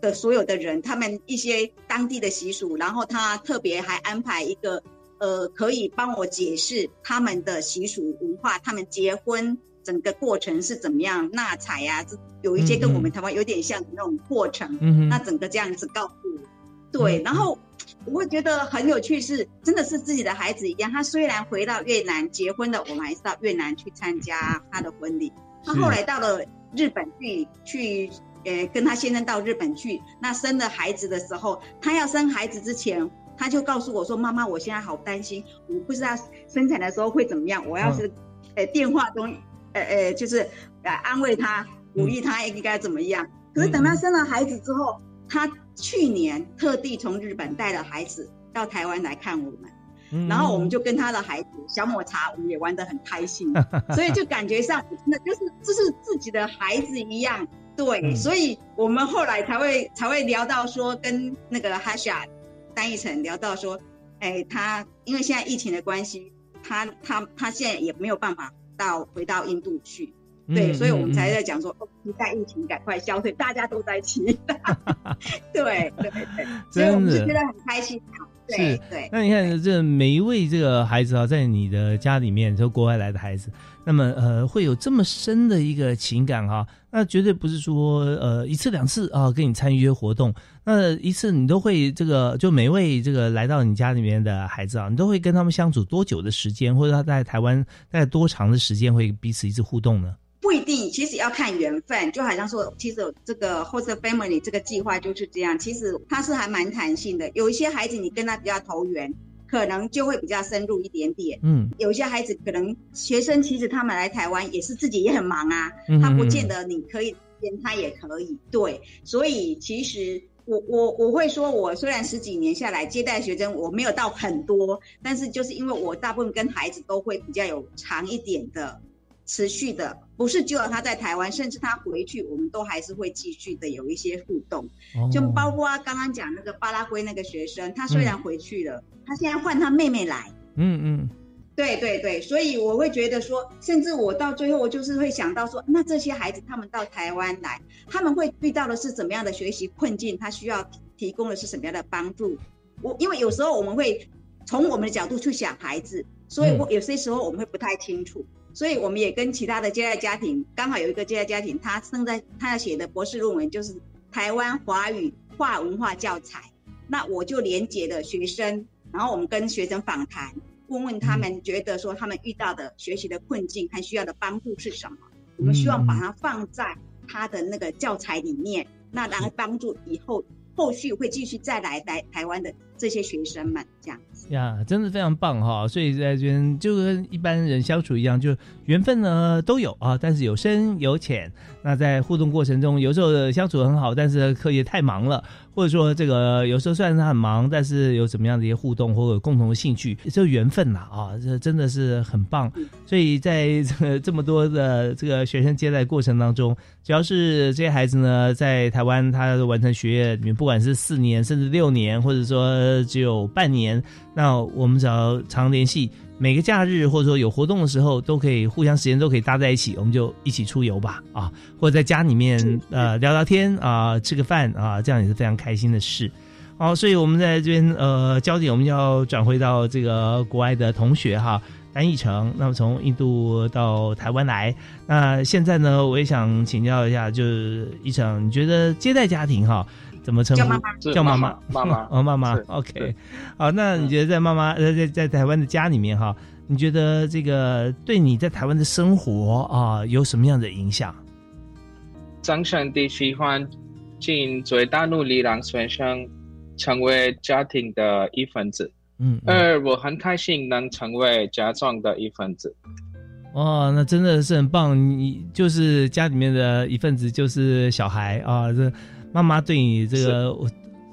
的所有的人，他们一些当地的习俗，然后他特别还安排一个呃，可以帮我解释他们的习俗文化，他们结婚整个过程是怎么样纳采呀，有一些跟我们台湾有点像的那种过程，嗯那整个这样子告诉我，对，然后。我会觉得很有趣，是真的是自己的孩子一样。他虽然回到越南结婚了，我们还是到越南去参加他的婚礼。他后来到了日本去，去呃跟他先生到日本去。那生了孩子的时候，他要生孩子之前，他就告诉我说：“妈妈，我现在好担心，我不知道生产的时候会怎么样。我要是呃电话中呃呃就是呃安慰他，鼓励他应该怎么样。可是等他生了孩子之后，他。”去年特地从日本带了孩子到台湾来看我们，然后我们就跟他的孩子小抹茶，我们也玩得很开心，所以就感觉上那就是就是自己的孩子一样，对，所以我们后来才会才会聊到说跟那个哈夏单一成聊到说，哎，他因为现在疫情的关系，他他他现在也没有办法到回到印度去。对，所以我们才在讲说，期待疫情赶快消退，大家都在期待。对对对，所以我们是觉得很开心。是，对。那你看，这每一位这个孩子啊，在你的家里面，就国外来的孩子，那么呃，会有这么深的一个情感哈，那绝对不是说呃一次两次啊，跟你参与活动，那一次你都会这个，就每位这个来到你家里面的孩子啊，你都会跟他们相处多久的时间，或者他在台湾在多长的时间会彼此一次互动呢？不一定，其实要看缘分。就好像说，其实这个 host family 这个计划就是这样。其实它是还蛮弹性的。有一些孩子你跟他比较投缘，可能就会比较深入一点点。嗯，有些孩子可能学生其实他们来台湾也是自己也很忙啊，他不见得你可以跟他也可以。对，所以其实我我我会说，我虽然十几年下来接待学生，我没有到很多，但是就是因为我大部分跟孩子都会比较有长一点的。持续的不是只有他在台湾，甚至他回去，我们都还是会继续的有一些互动，就包括刚刚讲那个巴拉圭那个学生，他虽然回去了，他现在换他妹妹来，嗯嗯，对对对，所以我会觉得说，甚至我到最后我就是会想到说，那这些孩子他们到台湾来，他们会遇到的是怎么样的学习困境？他需要提供的是什么样的帮助？我因为有时候我们会从我们的角度去想孩子，所以我有些时候我们会不太清楚。所以我们也跟其他的接待家庭，刚好有一个接待家庭，他正在他要写的博士论文就是台湾华语化文化教材。那我就连接了学生，然后我们跟学生访谈，问问他们觉得说他们遇到的学习的困境，还需要的帮助是什么？我们希望把它放在他的那个教材里面，那然后帮助以后后续会继续再来来台湾的这些学生们这样子。呀，真的非常棒哈！所以在这边就跟一般人相处一样，就缘分呢都有啊，但是有深有浅。那在互动过程中，有时候相处很好，但是课业太忙了。或者说，这个有时候虽然他很忙，但是有怎么样的一些互动或者共同的兴趣，这缘分呐啊，这真的是很棒。所以在这这么多的这个学生接待过程当中，只要是这些孩子呢，在台湾他完成学业，你不管是四年甚至六年，或者说只有半年，那我们只要常联系。每个假日或者说有活动的时候，都可以互相时间都可以搭在一起，我们就一起出游吧，啊，或者在家里面呃聊聊天啊，吃个饭啊，这样也是非常开心的事。好，所以我们在这边呃焦点我们要转回到这个国外的同学哈，单义成，那么从印度到台湾来，那现在呢，我也想请教一下，就是一成，你觉得接待家庭哈？怎么称呼？叫妈妈，妈妈 哦，妈妈。OK，好，那你觉得在妈妈呃在在台湾的家里面哈，你觉得这个对你在台湾的生活啊有什么样的影响？张生的喜欢尽最大努力让学生成为家庭的一份子，嗯，而我很开心能成为家中的一份子。哦，那真的是很棒！你就是家里面的一份子，就是小孩啊，这妈妈对你这个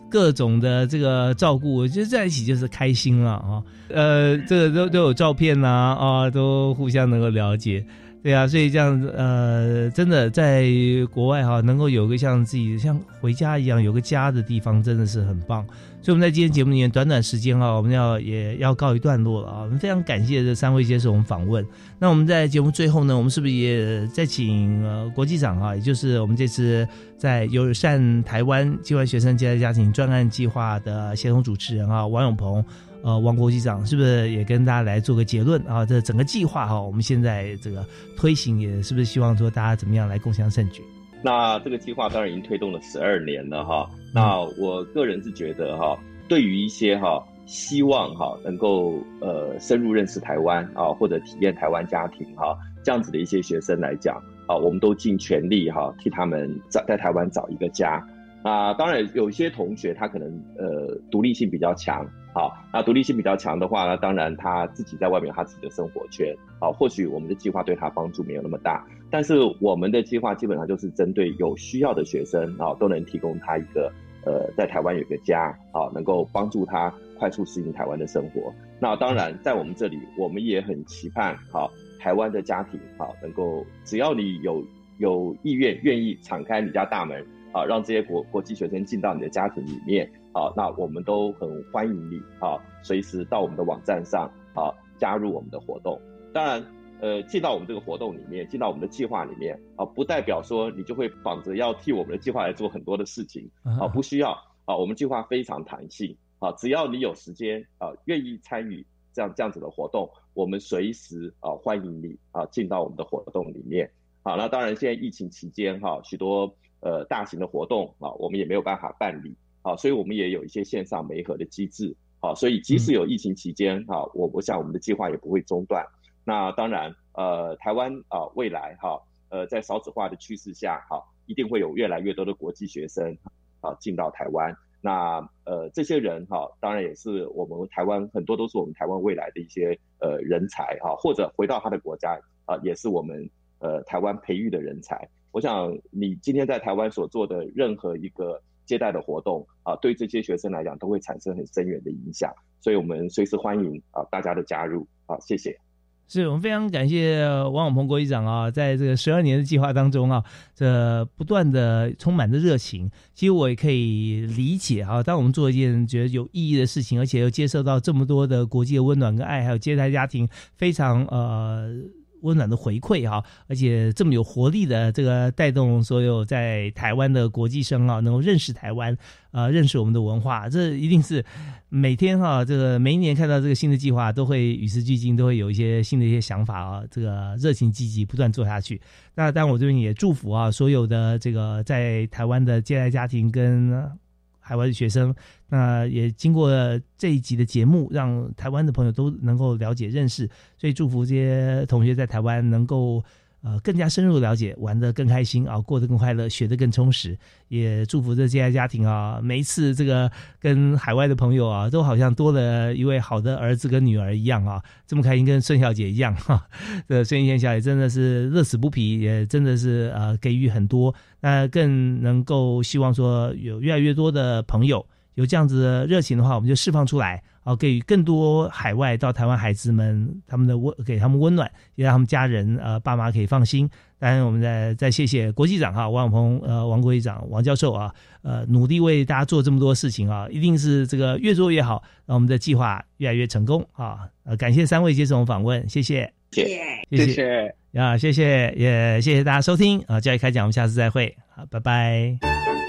各种的这个照顾，我觉得在一起就是开心了啊。呃，这个都都有照片呐，啊，都互相能够了解。对啊，所以这样子，呃，真的在国外哈，能够有个像自己像回家一样有个家的地方，真的是很棒。所以我们在今天节目里面，短短时间啊，我们要也要告一段落了啊。我们非常感谢这三位接受我们访问。那我们在节目最后呢，我们是不是也再请呃国际长啊，也就是我们这次在友善台湾境外学生接待家庭专案计划的协同主持人啊，王永鹏。呃，王国机长是不是也跟大家来做个结论啊？这整个计划哈，我们现在这个推行也是不是希望说大家怎么样来共享盛举？那这个计划当然已经推动了十二年了哈。那我个人是觉得哈，对于一些哈希望哈能够呃深入认识台湾啊，或者体验台湾家庭哈这样子的一些学生来讲啊，我们都尽全力哈替他们在在台湾找一个家。啊，当然有一些同学他可能呃独立性比较强，好，那独立性比较强的话呢，当然他自己在外面有他自己的生活圈，好，或许我们的计划对他帮助没有那么大，但是我们的计划基本上就是针对有需要的学生啊，都能提供他一个呃在台湾有个家，啊，能够帮助他快速适应台湾的生活。那当然在我们这里，我们也很期盼，好，台湾的家庭，好，能够只要你有有意愿，愿意敞开你家大门。啊，让这些国国际学生进到你的家庭里面，啊，那我们都很欢迎你，啊，随时到我们的网站上，啊，加入我们的活动。当然，呃，进到我们这个活动里面，进到我们的计划里面，啊，不代表说你就会绑着要替我们的计划来做很多的事情，啊，不需要，啊，我们计划非常弹性，啊，只要你有时间，啊，愿意参与这样这样子的活动，我们随时啊欢迎你，啊，进到我们的活动里面。好，那当然现在疫情期间，哈，许多。呃，大型的活动啊，我们也没有办法办理啊，所以我们也有一些线上媒合的机制啊，所以即使有疫情期间啊，我我想我们的计划也不会中断。那当然，呃，台湾啊，未来哈，呃，在少子化的趋势下哈，一定会有越来越多的国际学生啊进到台湾。那呃，这些人哈，当然也是我们台湾很多都是我们台湾未来的一些呃人才哈，或者回到他的国家啊，也是我们呃台湾培育的人才。我想，你今天在台湾所做的任何一个接待的活动啊，对这些学生来讲都会产生很深远的影响。所以，我们随时欢迎啊大家的加入啊，谢谢。是我们非常感谢王永鹏国议长啊，在这个十二年的计划当中啊，这不断的充满着热情。其实我也可以理解啊，当我们做一件觉得有意义的事情，而且又接受到这么多的国际的温暖跟爱，还有接待家庭非常呃。温暖的回馈哈，而且这么有活力的这个带动所有在台湾的国际生啊，能够认识台湾，呃，认识我们的文化，这一定是每天哈，这个每一年看到这个新的计划，都会与时俱进，都会有一些新的一些想法啊，这个热情积极，不断做下去。那当然，我这边也祝福啊，所有的这个在台湾的接待家庭跟。海外的学生，那也经过这一集的节目，让台湾的朋友都能够了解认识，所以祝福这些同学在台湾能够。呃，更加深入了解，玩得更开心啊，过得更快乐，学得更充实。也祝福这些家庭啊，每一次这个跟海外的朋友啊，都好像多了一位好的儿子跟女儿一样啊，这么开心，跟孙小姐一样哈。这孙燕小姐真的是乐此不疲，也真的是呃给予很多，那更能够希望说有越来越多的朋友有这样子的热情的话，我们就释放出来。好，给予更多海外到台湾孩子们他们的温，给他们温暖，也让他们家人呃爸妈可以放心。当然，我们再再谢谢国际长哈王永鹏呃王国际长王教授啊呃努力为大家做这么多事情啊，一定是这个越做越好，让我们的计划越来越成功啊！呃，感谢三位接受我们访问，谢谢，谢谢，谢谢啊，谢谢，也谢谢大家收听啊，教育开讲，我们下次再会，好，拜拜。